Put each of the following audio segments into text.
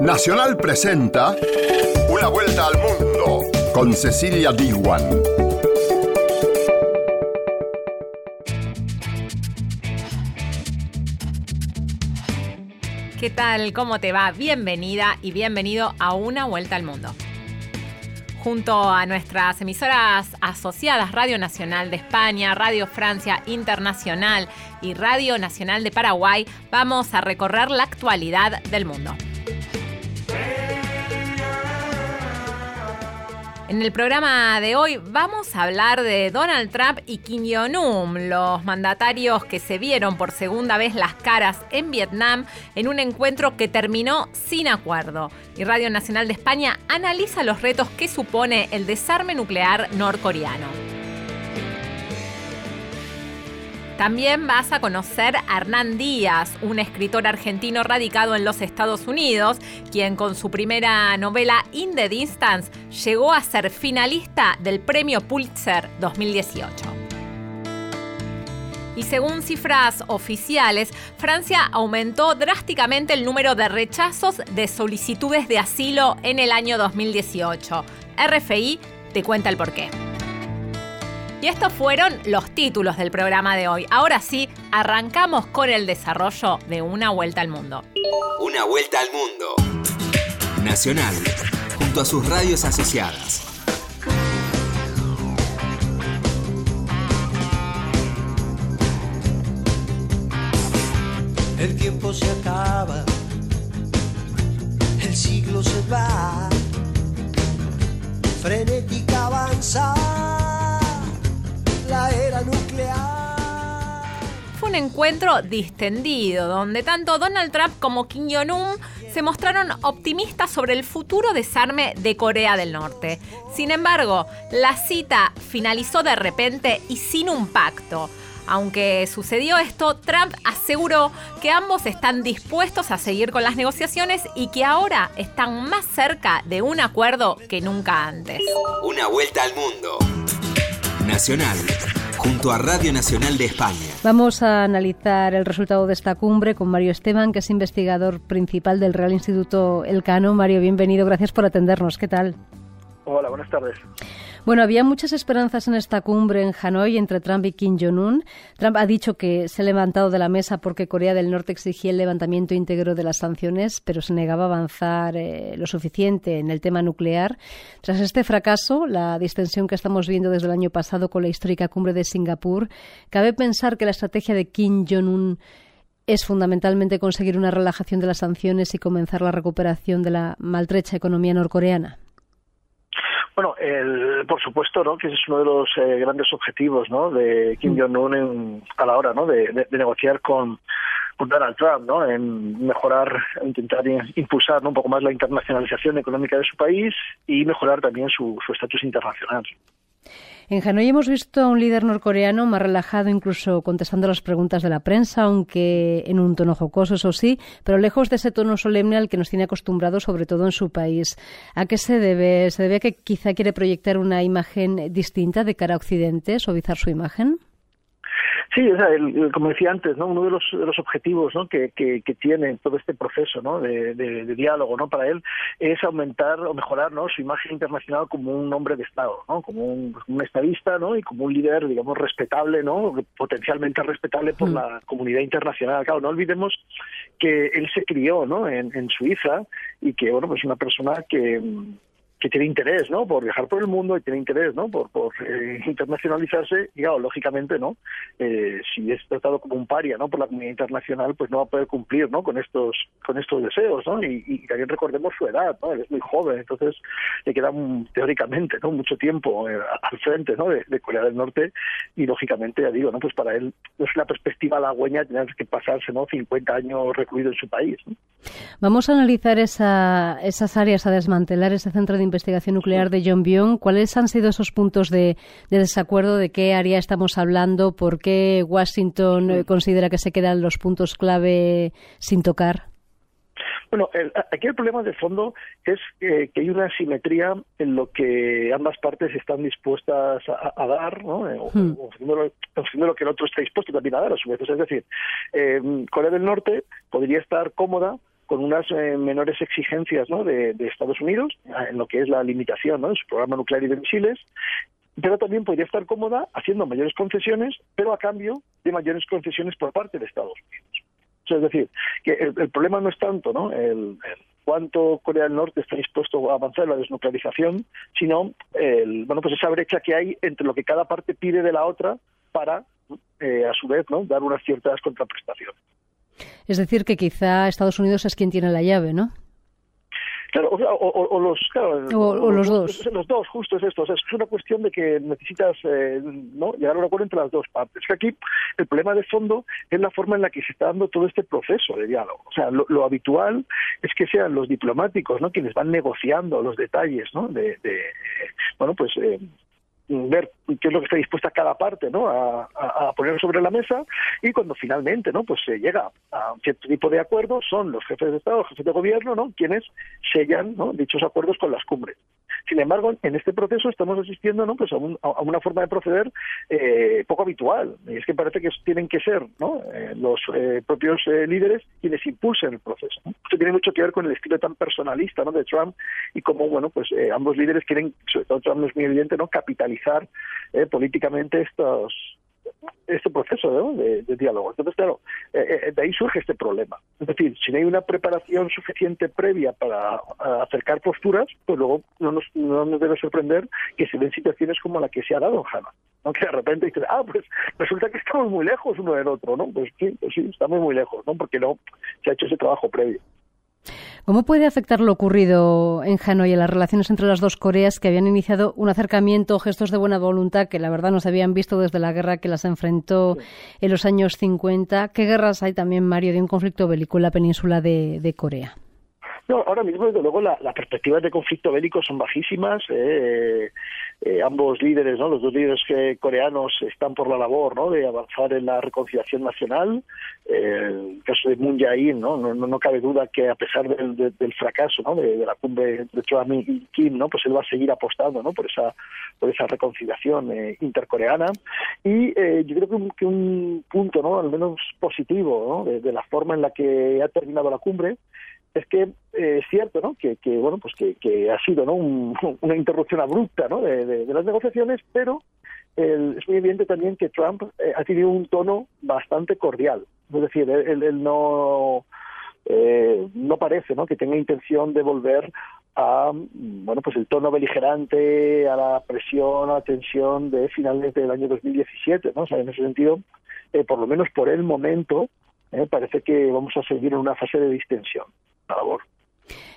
Nacional presenta Una vuelta al mundo con Cecilia Diwan. ¿Qué tal? ¿Cómo te va? Bienvenida y bienvenido a Una vuelta al mundo. Junto a nuestras emisoras asociadas Radio Nacional de España, Radio Francia Internacional y Radio Nacional de Paraguay, vamos a recorrer la actualidad del mundo. En el programa de hoy vamos a hablar de Donald Trump y Kim Jong-un, los mandatarios que se vieron por segunda vez las caras en Vietnam en un encuentro que terminó sin acuerdo. Y Radio Nacional de España analiza los retos que supone el desarme nuclear norcoreano. También vas a conocer a Hernán Díaz, un escritor argentino radicado en los Estados Unidos, quien con su primera novela In the Distance llegó a ser finalista del Premio Pulitzer 2018. Y según cifras oficiales, Francia aumentó drásticamente el número de rechazos de solicitudes de asilo en el año 2018. RFI te cuenta el porqué. Y estos fueron los títulos del programa de hoy. Ahora sí, arrancamos con el desarrollo de Una Vuelta al Mundo. Una Vuelta al Mundo. Nacional, junto a sus radios asociadas. El tiempo se acaba, el siglo se va, frenética avanza encuentro distendido, donde tanto Donald Trump como Kim Jong-un se mostraron optimistas sobre el futuro desarme de Corea del Norte. Sin embargo, la cita finalizó de repente y sin un pacto. Aunque sucedió esto, Trump aseguró que ambos están dispuestos a seguir con las negociaciones y que ahora están más cerca de un acuerdo que nunca antes. Una vuelta al mundo. Nacional, junto a Radio Nacional de España. Vamos a analizar el resultado de esta cumbre con Mario Esteban, que es investigador principal del Real Instituto Elcano. Mario, bienvenido, gracias por atendernos. ¿Qué tal? Hola, buenas tardes. Bueno, había muchas esperanzas en esta cumbre en Hanoi entre Trump y Kim Jong-un. Trump ha dicho que se ha levantado de la mesa porque Corea del Norte exigía el levantamiento íntegro de las sanciones, pero se negaba a avanzar eh, lo suficiente en el tema nuclear. Tras este fracaso, la distensión que estamos viendo desde el año pasado con la histórica cumbre de Singapur, cabe pensar que la estrategia de Kim Jong-un es fundamentalmente conseguir una relajación de las sanciones y comenzar la recuperación de la maltrecha economía norcoreana. Bueno, el, por supuesto, ¿no? Que ese es uno de los eh, grandes objetivos, ¿no? De Kim Jong-un a la hora, ¿no? De, de, de negociar con, con Donald Trump, ¿no? En mejorar, intentar impulsar ¿no? un poco más la internacionalización económica de su país y mejorar también su estatus internacional. En Hanoi hemos visto a un líder norcoreano más relajado, incluso contestando las preguntas de la prensa, aunque en un tono jocoso, eso sí, pero lejos de ese tono solemne al que nos tiene acostumbrados, sobre todo en su país. ¿A qué se debe? ¿Se debe a que quizá quiere proyectar una imagen distinta de cara a Occidente, suavizar su imagen? Sí, o sea, el, como decía antes, ¿no? uno de los, de los objetivos ¿no? que, que, que, tiene todo este proceso ¿no? de, de, de, diálogo ¿no? para él es aumentar o mejorar ¿no? su imagen internacional como un hombre de Estado, ¿no? como un, un estadista ¿no? y como un líder, digamos, respetable, ¿no? potencialmente respetable por mm. la comunidad internacional. Claro, no olvidemos que él se crió ¿no? en, en Suiza y que, bueno, pues una persona que que tiene interés, ¿no? Por viajar por el mundo y tiene interés, ¿no? Por, por eh, internacionalizarse y, claro, lógicamente, ¿no? Eh, si es tratado como un paria, ¿no? Por la comunidad internacional, pues no va a poder cumplir, ¿no? Con estos, con estos deseos, ¿no? Y, y también recordemos su edad, ¿no? Él es muy joven, entonces le queda teóricamente, ¿no? Mucho tiempo eh, al frente, ¿no? De, de, Corea del Norte y, lógicamente, ya digo, ¿no? Pues para él no es la perspectiva halagüeña tener que pasarse, ¿no? 50 años recluido en su país, ¿no? Vamos a analizar esa, esas áreas a desmantelar, ese centro de investigación nuclear de John Byung. ¿Cuáles han sido esos puntos de, de, desacuerdo? ¿De qué área estamos hablando? ¿Por qué Washington eh, considera que se quedan los puntos clave sin tocar? Bueno, el, aquí el problema de fondo es eh, que hay una asimetría en lo que ambas partes están dispuestas a, a dar, ¿no? O, hmm. ofreciendo lo que el otro está dispuesto también a dar a su vez. O es decir, eh, Corea del Norte podría estar cómoda con unas eh, menores exigencias ¿no? de, Estados Unidos en lo que es la limitación de su programa nuclear y de misiles, pero también podría estar cómoda haciendo mayores concesiones, pero a cambio de mayores concesiones por parte de Estados Unidos. es decir, que el, problema no es tanto. El, cuánto Corea del Norte está dispuesto a avanzar en la desnuclearización, sino el, bueno, pues esa brecha que hay entre lo que cada parte pide de la otra para, eh, a su vez, dar unas ciertas contraprestaciones. Es decir, que quizá Estados Unidos es quien tiene la llave, ¿no? Claro, o, o, o los, claro, o, los dos. Los dos, justo es esto. O sea, es una cuestión de que necesitas eh, ¿no? llegar a un acuerdo entre las dos partes. Es que aquí el problema de fondo es la forma en la que se está dando todo este proceso de diálogo. O sea, lo, lo habitual es que sean los diplomáticos ¿no? quienes van negociando los detalles ¿no? de, de bueno, pues eh, ver qué es lo que está dispuesta cada parte ¿no? a, a, poner sobre la mesa y cuando finalmente no pues se llega a un cierto tipo de acuerdo son los jefes de estado los jefes de gobierno no quienes sellan ¿no? dichos acuerdos con las cumbres sin embargo en este proceso estamos asistiendo no pues a, un, a una forma de proceder eh, poco habitual. Y es que parece que tienen que ser no eh, los eh, propios líderes quienes impulsen el proceso ¿no? esto tiene mucho que ver con el estilo tan personalista no de Trump y cómo bueno pues ambos líderes quieren sobre todo Trump es muy evidente no capitalizar eh, políticamente estos este proceso de, de, diálogo. Entonces, claro, eh, eh, de ahí surge este problema. Es decir, si no hay una preparación suficiente previa para acercar posturas, pues luego no nos, no nos debe sorprender que se den situaciones como la que se ha dado en Hanna. ¿no? Que de repente dices, ah, pues resulta que estamos muy lejos uno del otro, ¿no? Pues sí, pues sí, estamos muy lejos, ¿no? Porque no se ha hecho ese trabajo previo. ¿Cómo puede afectar lo ocurrido en Hanoi a las relaciones entre las dos Coreas que habían iniciado un acercamiento, gestos de buena voluntad que la verdad no se habían visto desde la guerra que las enfrentó en los años 50? ¿Qué guerras hay también, Mario, de un conflicto bélico en la península de, de Corea? No, ahora mismo, desde luego, las la perspectivas de conflicto bélico son bajísimas. Eh, eh, ambos líderes, ¿no? los dos líderes eh, coreanos están por la labor ¿no? de avanzar en la reconciliación nacional. Eh, el caso de Moon Jae-in, ¿no? No, no, cabe duda que a pesar del, de, del fracaso ¿no? de, la cumbre entre Trump y Kim, ¿no? pues él va a seguir apostando ¿no? por esa por esa reconciliación eh, intercoreana. Y eh, yo creo que un, que un punto, ¿no? al menos positivo, ¿no? de la forma en la que ha terminado la cumbre es que eh, es cierto ¿no? que, que bueno pues que, ha sido ¿no? Un, una interrupción abrupta ¿no? de, las negociaciones pero el, es muy evidente también que Trump eh, ha tenido un tono bastante cordial es decir él, él no eh, no parece ¿no? que tenga intención de volver a bueno pues el tono beligerante a la presión a la tensión de finales del año 2017 ¿no? o sea, en ese sentido eh, por lo menos por el momento parece que vamos a seguir en una fase de distensión labor.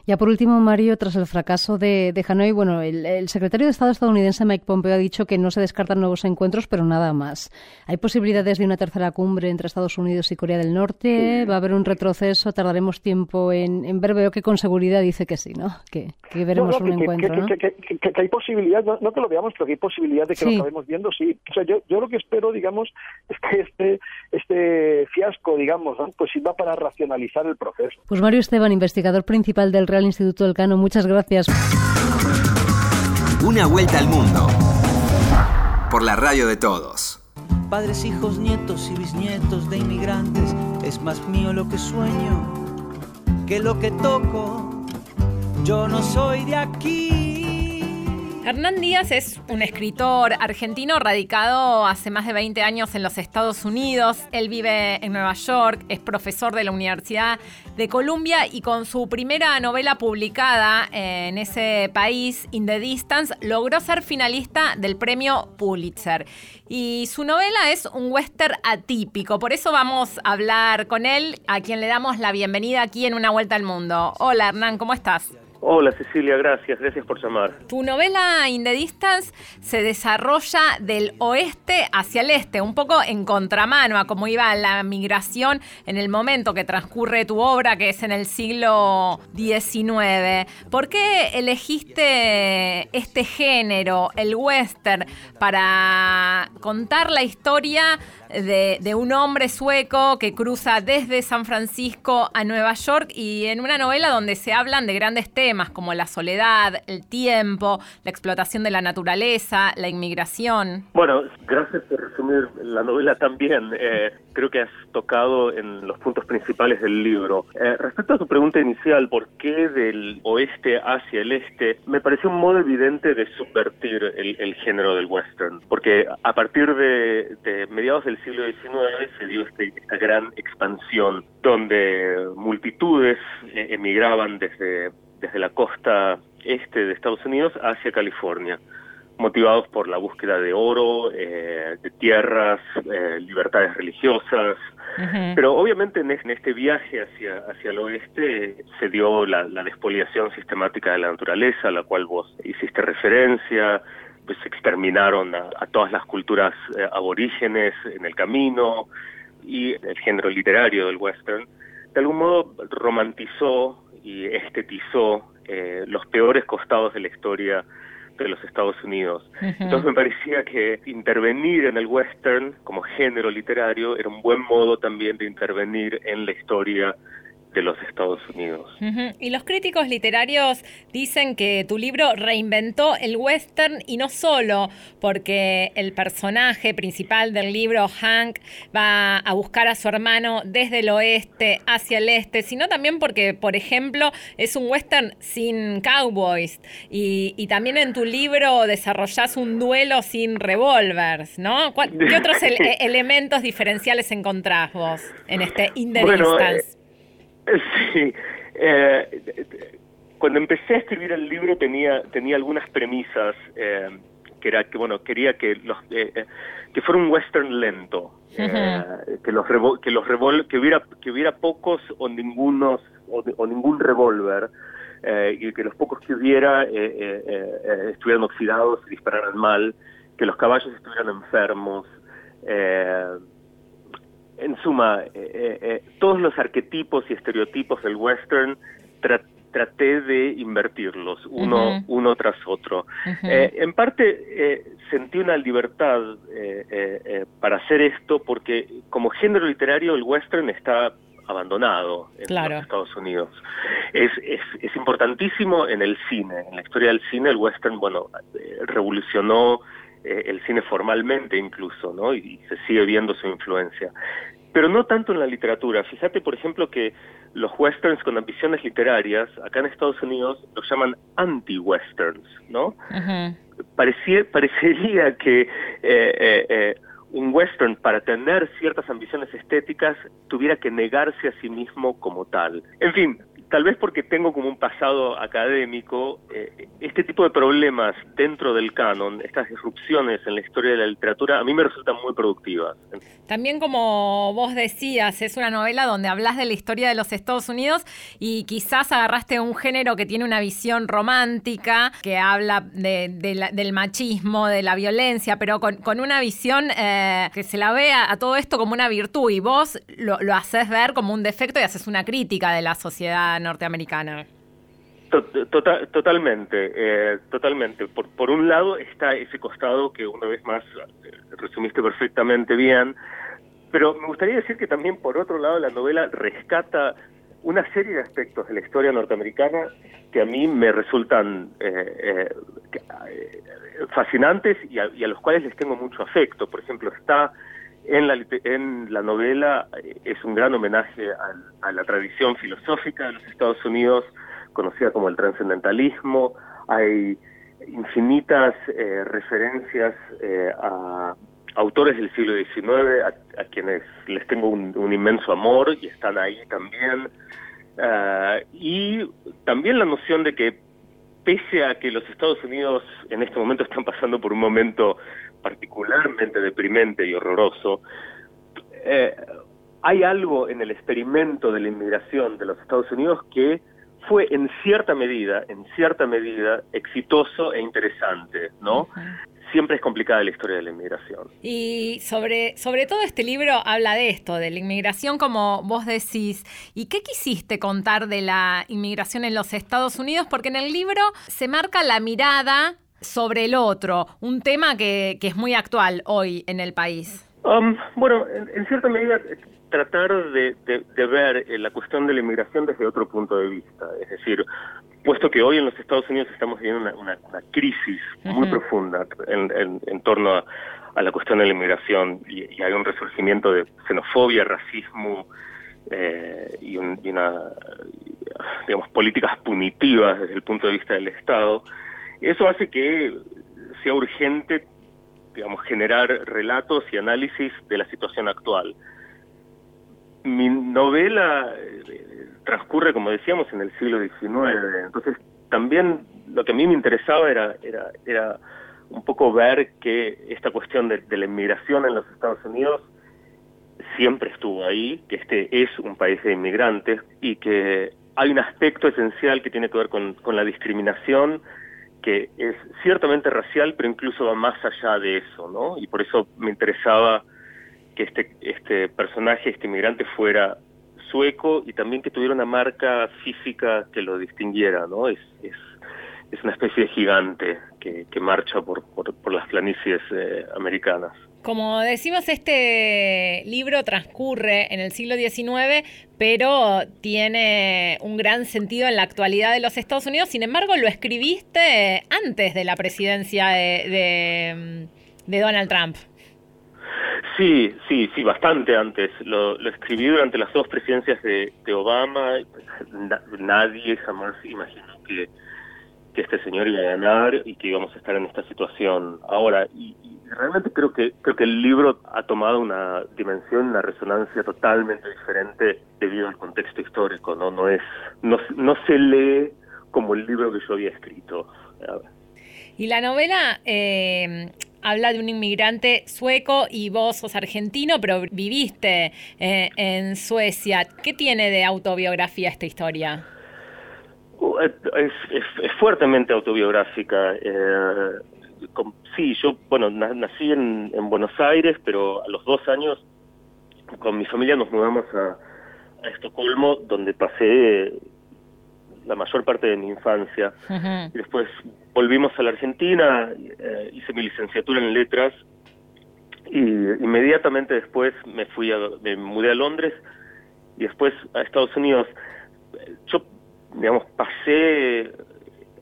Ya por último, Mario, tras el fracaso de, de Hanoi, bueno, el, el, secretario de Estado estadounidense Mike Pompeo ha dicho que no se descartan nuevos encuentros, pero nada más. ¿Hay posibilidades de una tercera cumbre entre Estados Unidos y Corea del Norte? ¿Va a haber un retroceso? ¿Tardaremos tiempo en, en, ver? Veo que con seguridad dice que sí, ¿no? Que, que veremos no, no, un que, encuentro, que, ¿no? Que, hay posibilidad, no, que lo veamos, pero que hay posibilidad de que sí. lo acabemos viendo, sí. O sea, yo, yo lo que espero, digamos, es que este, este fiasco, digamos, ¿no? pues sirva para racionalizar el proceso. Pues Mario Esteban, investigador principal del Real Instituto del Cano, muchas gracias. Una vuelta al mundo por la radio de todos. Padres, hijos, nietos y bisnietos de inmigrantes, es más mío lo que sueño que lo que toco. Yo no soy de aquí. Hernán Díaz es un escritor argentino radicado hace más de 20 años en los Estados Unidos. Él vive en Nueva York, es profesor de la Universidad de Columbia y con su primera novela publicada en ese país, In the Distance, logró ser finalista del premio Pulitzer. Y su novela es un western atípico, por eso vamos a hablar con él, a quien le damos la bienvenida aquí en Una Vuelta al Mundo. Hola Hernán, ¿cómo estás? Hola Cecilia, gracias, gracias por llamar. Tu novela In the Distance se desarrolla del oeste hacia el este, un poco en contramano a cómo iba la migración en el momento que transcurre tu obra, que es en el siglo XIX. ¿Por qué elegiste este género, el western, para contar la historia de, un hombre sueco que cruza desde San Francisco a Nueva York y en una novela donde se hablan de grandes temas? Temas como la soledad, el tiempo, la explotación de la naturaleza, la inmigración. Bueno, gracias por resumir la novela también. Eh, creo que has tocado en los puntos principales del libro. Eh, respecto a tu pregunta inicial, ¿por qué del oeste hacia el este? Me pareció un modo evidente de subvertir el, género del western, porque a partir de, mediados del siglo XIX se dio este, esta gran expansión donde multitudes eh, emigraban desde, desde la costa este de Estados Unidos hacia California motivados por la búsqueda de oro, eh, de tierras, eh, libertades religiosas. Pero obviamente en, este viaje hacia, hacia el oeste se dio la, despoliación sistemática de la naturaleza, a la cual vos hiciste referencia, pues se exterminaron a, todas las culturas eh, aborígenes en el camino y el género literario del western de algún modo romantizó y estetizó los peores costados de la historia de los Estados Unidos. Entonces me parecía que intervenir en el western como género literario era un buen modo también de intervenir en la historia de los Estados Unidos. Y los críticos literarios dicen que tu libro reinventó el western y no solo porque el personaje principal del libro, Hank, va a buscar a su hermano desde el oeste hacia el este, sino también porque, por ejemplo, es un western sin cowboys y, también en tu libro desarrollas un duelo sin revólveres, ¿no? ¿Qué otros elementos diferenciales encontrás vos en este In the Distance? Sí. Eh, cuando empecé a escribir el libro tenía tenía algunas premisas eh, que era que bueno quería que los eh, que fuera un western lento que los que los revol que hubiera que hubiera pocos o ningunos o, ningún revólver y que los pocos que hubiera estuvieran oxidados y dispararan mal que los caballos estuvieran enfermos eh, en suma, eh, eh, eh, todos los arquetipos y estereotipos del western traté de invertirlos uno, uno tras otro. en parte sentí una libertad para hacer esto porque como género literario el western está abandonado en los Estados Unidos. Es, es, es, importantísimo en el cine, en la historia del cine el western, bueno, revolucionó eh, el cine formalmente incluso, ¿no? Y, se sigue viendo su influencia. Pero no tanto en la literatura. Fíjate, por ejemplo, que los westerns con ambiciones literarias, acá en Estados Unidos, los llaman anti-westerns, ¿no? parecería que eh, eh, un western, para tener ciertas ambiciones estéticas, tuviera que negarse a sí mismo como tal. En fin, tal vez porque tengo como un pasado académico, eh, este tipo de problemas dentro del canon, estas disrupciones en la historia de la literatura, a mí me resultan muy productivas. También como vos decías, es una novela donde hablas de la historia de los Estados Unidos y quizás agarraste un género que tiene una visión romántica, que habla del machismo, de la violencia, pero con, una visión eh, que se la ve a, todo esto como una virtud y vos lo haces ver como un defecto y haces una crítica de la sociedad norteamericana. Tota-, totalmente, eh, totalmente. Por, por un lado está ese costado que una vez más eh, resumiste perfectamente bien, pero me gustaría decir que también por otro lado la novela rescata una serie de aspectos de la historia norteamericana que a mí me resultan eh, fascinantes y a, los cuales les tengo mucho afecto. Por ejemplo, está en la, en la novela eh, es un gran homenaje a, la tradición filosófica de los Estados Unidos, conocida como el trascendentalismo. Hay infinitas eh, referencias eh, a autores del siglo XIX, a, quienes les tengo un, inmenso amor y están ahí también. Ah, y también la noción de que pese a que los Estados Unidos en este momento están pasando por un momento particularmente deprimente y horroroso, eh, hay algo en el experimento de la inmigración de los Estados Unidos que fue en cierta medida, en cierta medida, exitoso e interesante, ¿no? Siempre es complicada la historia de la inmigración. Y sobre, sobre todo este libro habla de esto, de la inmigración como vos decís. ¿Y qué quisiste contar de la inmigración en los Estados Unidos? Porque en el libro se marca la mirada sobre el otro, un tema que, que es muy actual hoy en el país. Um, bueno, en, cierta medida tratar de, ver eh, la cuestión de la inmigración desde otro punto de vista. Es decir, puesto que hoy en los Estados Unidos estamos viviendo una, crisis muy profunda en, torno a, la cuestión de la inmigración y, hay un resurgimiento de xenofobia, racismo eh, y, una, digamos, políticas punitivas desde el punto de vista del Estado, eso hace que sea urgente digamos, generar relatos y análisis de la situación actual. Mi novela eh, transcurre, como decíamos, en el siglo XIX, entonces también lo que a mí me interesaba era, era, era un poco ver que esta cuestión de, la inmigración en los Estados Unidos siempre estuvo ahí, que este es un país de inmigrantes y que hay un aspecto esencial que tiene que ver con, con la discriminación que es ciertamente racial, pero incluso va más allá de eso, ¿no? Y por eso me interesaba que este, este personaje, este inmigrante, fuera sueco y también que tuviera una marca física que lo distinguiera, ¿no? Es, es, es una especie de gigante que, que marcha por, por, las planicies eh, americanas. Como decimos, este libro transcurre en el siglo XIX, pero tiene un gran sentido en la actualidad de los Estados Unidos. Sin embargo, lo escribiste antes de la presidencia de, Donald Trump. Sí, sí, sí, bastante antes. Lo, escribí durante las dos presidencias de, Obama. nadie jamás imaginó que, que este señor iba a ganar y que íbamos a estar en esta situación ahora. Y, realmente creo que creo que el libro ha tomado una dimensión, una resonancia totalmente diferente debido al contexto histórico. No, no es, no, no se lee como el libro que yo había escrito. Y la novela eh, habla de un inmigrante sueco y vos sos argentino, pero viviste eh, en Suecia. ¿Qué tiene de autobiografía esta historia? Es, es, fuertemente autobiográfica. Eh, sí, yo, bueno, nací en, Buenos Aires, pero a los dos años con mi familia nos mudamos a, Estocolmo, donde pasé la mayor parte de mi infancia. Y después volvimos a la Argentina, eh, hice mi licenciatura en letras y inmediatamente después me fui a, me mudé a Londres y después a Estados Unidos. Yo, digamos, pasé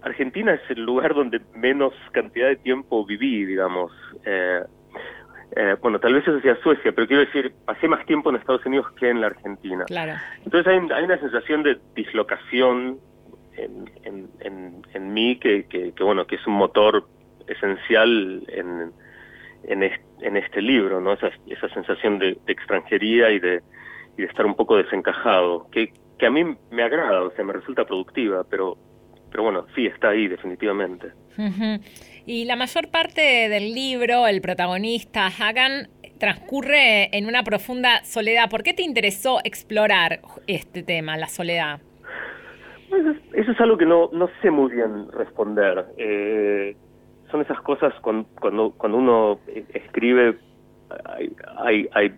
Argentina es el lugar donde menos cantidad de tiempo viví, digamos. Eh, eh, bueno, tal vez eso sea Suecia, pero quiero decir, pasé más tiempo en Estados Unidos que en la Argentina. Claro. Entonces hay, una sensación de dislocación en, en, en, mí que, que, bueno, que es un motor esencial en, en, este, libro, ¿no? Esa, esa sensación de, extranjería y de, y de estar un poco desencajado, que, que a mí me agrada, o sea, me resulta productiva, pero pero bueno, sí, está ahí definitivamente. Y la mayor parte del libro, el protagonista Hagan, transcurre en una profunda soledad. ¿Por qué te interesó explorar este tema, la soledad? Pues eso es algo que no, no sé muy bien responder. Eh, son esas cosas cuando, cuando, cuando uno escribe, hay, hay, hay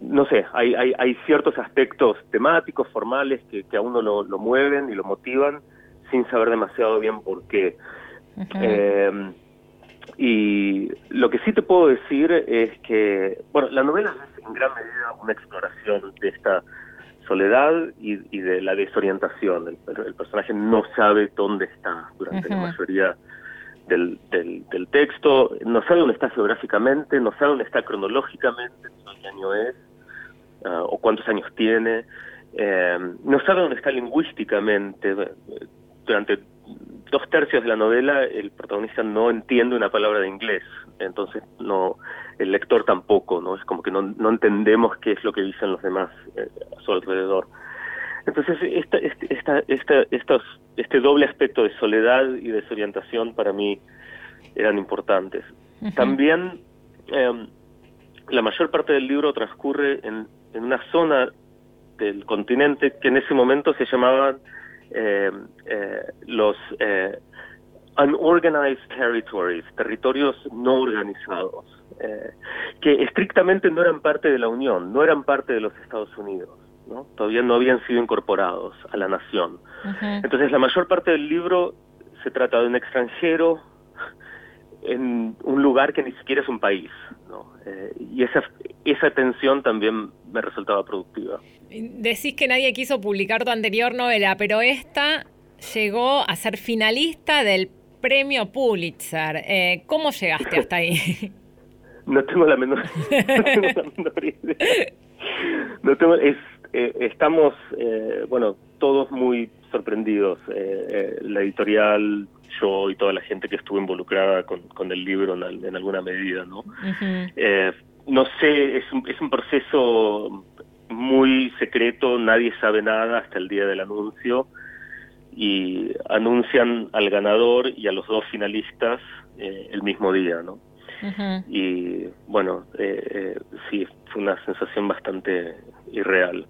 no sé, hay, hay, hay, ciertos aspectos temáticos, formales, que, que a uno lo, lo, mueven y lo motivan sin saber demasiado bien por qué. eh, y lo que sí te puedo decir es que, bueno, la novela es en gran medida una exploración de esta soledad y, y de la desorientación. El, el, personaje no sabe dónde está durante la mayoría del, del, del, texto, no sabe dónde está geográficamente, no sabe dónde está cronológicamente, qué año es, uh, o cuántos años tiene, eh, no sabe dónde está lingüísticamente. Durante dos tercios de la novela el protagonista no entiende una palabra de inglés, entonces no el lector tampoco, no es como que no, no entendemos qué es lo que dicen los demás eh, a su alrededor. Entonces, esta, esta, esta, estos, este doble aspecto de soledad y desorientación para mí eran importantes. También eh, la mayor parte del libro transcurre en, en, una zona del continente que en ese momento se llamaban eh, eh, los eh, unorganized territories, territorios no organizados, eh, que estrictamente no eran parte de la Unión, no eran parte de los Estados Unidos. ¿No? Todavía no habían sido incorporados a la nación. Entonces la mayor parte del libro se trata de un extranjero en un lugar que ni siquiera es un país. ¿no? Eh, y esa, esa tensión también me resultaba productiva. Decís que nadie quiso publicar tu anterior novela, pero esta llegó a ser finalista del premio Pulitzer. Eh, ¿Cómo llegaste hasta ahí? no tengo la menor, no tengo la menor idea. No tengo, es, eh, estamos, eh, bueno, todos muy sorprendidos. Eh, la editorial, yo y toda la gente que estuvo involucrada con, con el libro en, alguna medida, ¿no? no sé, es un, es un proceso muy secreto, nadie sabe nada hasta el día del anuncio y anuncian al ganador y a los dos finalistas el mismo día, ¿no? Y bueno, eh, eh, sí, fue una sensación bastante irreal.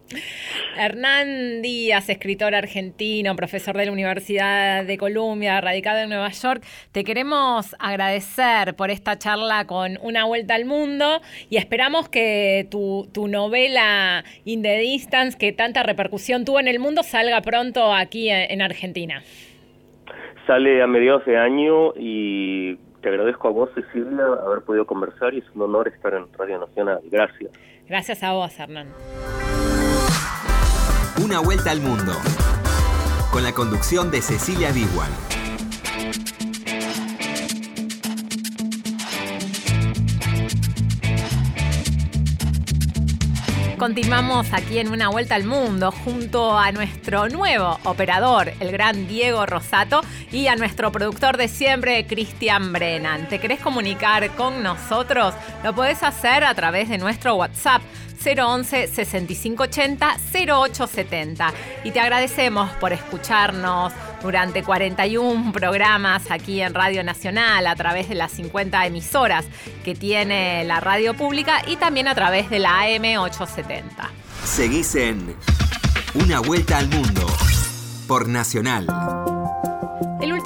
Hernán Díaz, escritor argentino, profesor de la Universidad de Columbia, radicado en Nueva York, te queremos agradecer por esta charla con Una Vuelta al Mundo y esperamos que tu, tu novela In the Distance, que tanta repercusión tuvo en el mundo, salga pronto aquí en Argentina. Sale a mediados de año y te agradezco a vos, Cecilia, haber podido conversar y es un honor estar en Radio Nacional. Gracias. Gracias a vos, Hernán. Una vuelta al mundo. Con la conducción de Cecilia Biguan. Continuamos aquí en Una Vuelta al Mundo junto a nuestro nuevo operador, el gran Diego Rosato, y a nuestro productor de siempre, Cristian Brennan. ¿Te querés comunicar con nosotros? Lo podés hacer a través de nuestro WhatsApp 011 6580 0870. Y te agradecemos por escucharnos durante 41 programas aquí en Radio Nacional a través de las 50 emisoras que tiene la radio pública y también a través de la AM 870. Seguís en Una Vuelta al Mundo por Nacional.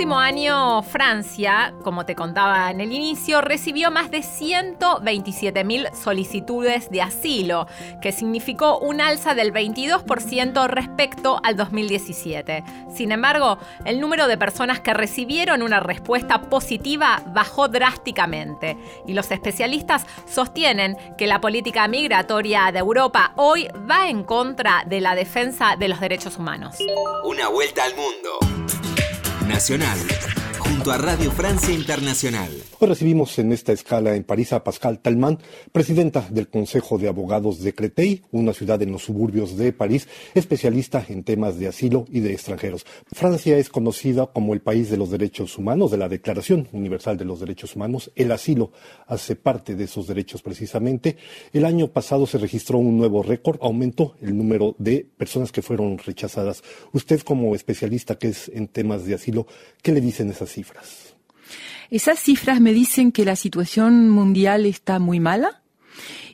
Último año, Francia, como te contaba en el inicio, recibió más de 127.000 solicitudes de asilo, que significó un alza del 22% respecto al 2017. Sin embargo, el número de personas que recibieron una respuesta positiva bajó drásticamente, y los especialistas sostienen que la política migratoria de Europa hoy va en contra de la defensa de los derechos humanos. Una vuelta al mundo. Nacional, junto a Radio Francia Internacional. Hoy recibimos en esta escala en París a Pascal Talman, presidenta del Consejo de Abogados de Créteil, una ciudad en los suburbios de París, especialista en temas de asilo y de extranjeros. Francia es conocida como el país de los derechos humanos, de la Declaración Universal de los Derechos Humanos. El asilo hace parte de esos derechos precisamente. El año pasado se registró un nuevo récord, aumentó el número de personas que fueron rechazadas. Usted como especialista que es en temas de asilo, ¿qué le dicen esas cifras? Esas cifras me dicen que la situación mundial está muy mala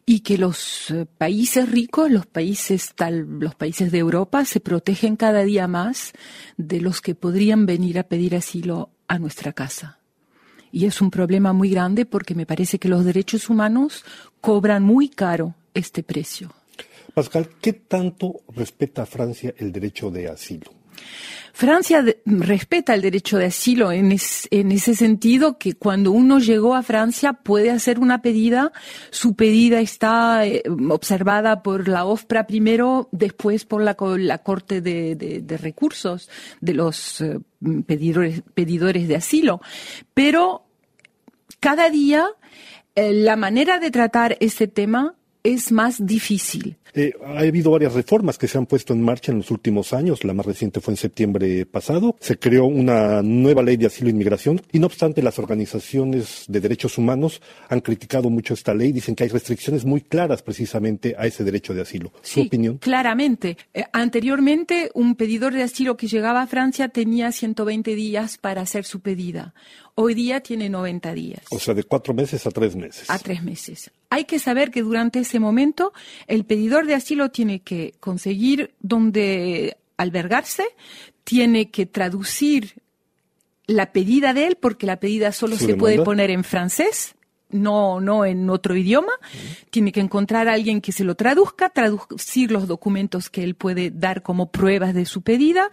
y que los eh, países ricos, los países tal, los países de Europa se protegen cada día más de los que podrían venir a pedir asilo a nuestra casa. Y es un problema muy grande porque me parece que los derechos humanos cobran muy caro este precio. Pascal, ¿qué tanto respeta Francia el derecho de asilo? Francia respeta el derecho de asilo en, ese sentido que cuando uno llegó a Francia puede hacer una pedida, su pedida está eh, observada por la OFPRA primero, después por la, Corte de, Recursos de los eh, pedidores, de asilo. Pero cada día eh, la manera de tratar ese tema es más difícil. Eh, ha habido varias reformas que se han puesto en marcha en los últimos años. La más reciente fue en septiembre pasado. Se creó una nueva ley de asilo e inmigración y no obstante las organizaciones de derechos humanos han criticado mucho esta ley. Dicen que hay restricciones muy claras precisamente a ese derecho de asilo. ¿Su opinión? Claramente. Eh, anteriormente un pedidor de asilo que llegaba a Francia tenía 120 días para hacer su pedida. Hoy día tiene 90 días. O sea, de cuatro meses a tres meses. A tres meses. Hay que saber que durante ese momento el pedidor de asilo tiene que conseguir donde albergarse, tiene que traducir la pedida de él, porque la pedida solo se puede poner en francés, no, no en otro idioma. Tiene que encontrar a alguien que se lo traduzca, traducir los documentos que él puede dar como pruebas de su pedida.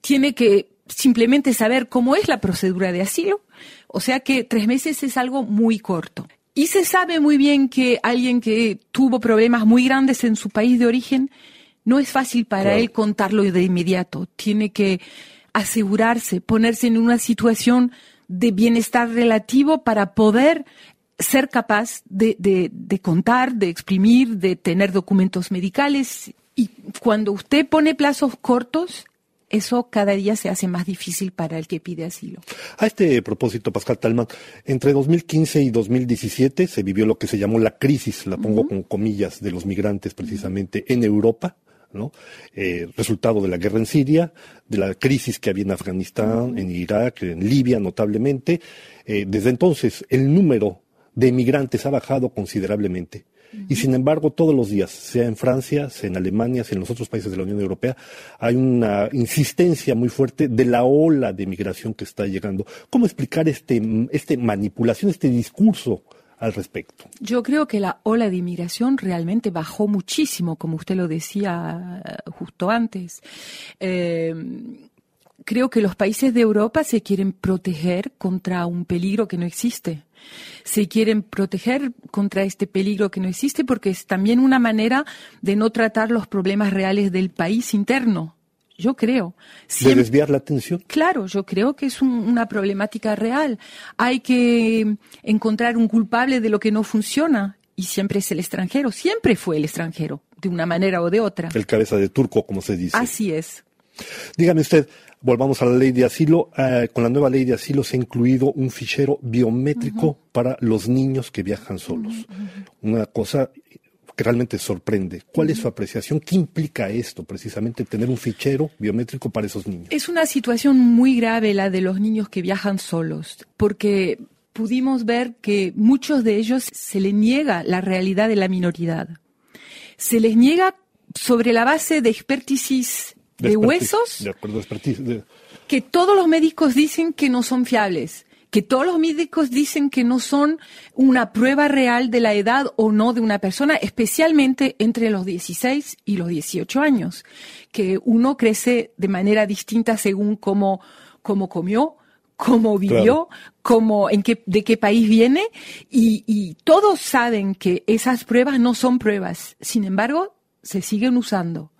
Tiene que simplemente saber cómo es la procedura de asilo. O sea que tres meses es algo muy corto. Y se sabe muy bien que alguien que tuvo problemas muy grandes en su país de origen, no es fácil para él contarlo de inmediato. Tiene que asegurarse, ponerse en una situación de bienestar relativo para poder ser capaz de, de, contar, de exprimir, de tener documentos medicales. Y cuando usted pone plazos cortos, eso cada día se hace más difícil para el que pide asilo. A este propósito, Pascal Talman, entre 2015 y 2017 se vivió lo que se llamó la crisis, la pongo con comillas, de los migrantes precisamente en Europa. ¿no? Eh, resultado de la guerra en Siria, de la crisis que había en Afganistán, en Irak, en Libia notablemente. Eh, desde entonces el número de migrantes ha bajado considerablemente. Y sin embargo, todos los días, sea en Francia, sea en Alemania, sea en los otros países de la Unión Europea, hay una insistencia muy fuerte de la ola de migración que está llegando. ¿Cómo explicar este, este manipulación, este discurso al respecto? Yo creo que la ola de inmigración realmente bajó muchísimo, como usted lo decía eh, justo antes. Eh, creo que los países de Europa se quieren proteger contra un peligro que no existe se quieren proteger contra este peligro que no existe porque es también una manera de no tratar los problemas reales del país interno. Yo creo. ¿De desviar la atención? Claro, yo creo que es una problemática real. Hay que encontrar un culpable de lo que no funciona y siempre es el extranjero, siempre fue el extranjero, de una manera o de otra. El cabeza de turco, como se dice. Así es. Dígame usted, Volvamos a la ley de asilo. Eh, con la nueva ley de asilo se ha incluido un fichero biométrico para los niños que viajan solos. Una cosa que realmente sorprende. ¿Cuál es su apreciación? ¿Qué implica esto, precisamente, tener un fichero biométrico para esos niños? Es una situación muy grave la de los niños que viajan solos, porque pudimos ver que muchos de ellos se les niega la realidad de la minoridad. Se les niega sobre la base de experticis de, huesos que todos los médicos dicen que no son fiables, que todos los médicos dicen que no son una prueba real de la edad o no de una persona, especialmente entre los 16 y los 18 años, que uno crece de manera distinta según cómo, cómo comió, cómo vivió, cómo, en qué, de qué país viene, y, y todos saben que esas pruebas no son pruebas. Sin embargo, se siguen usando.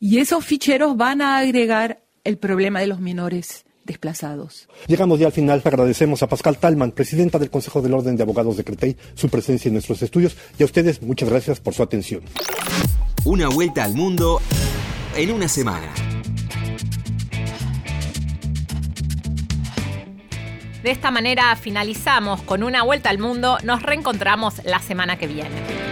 Y esos ficheros van a agregar el problema de los menores desplazados. Llegamos ya al final. Agradecemos a Pascal Talman, presidenta del Consejo del Orden de Abogados de Cretey, su presencia en nuestros estudios y a ustedes muchas gracias por su atención. Una vuelta al mundo en una semana. De esta manera finalizamos con una vuelta al mundo. Nos reencontramos la semana que viene.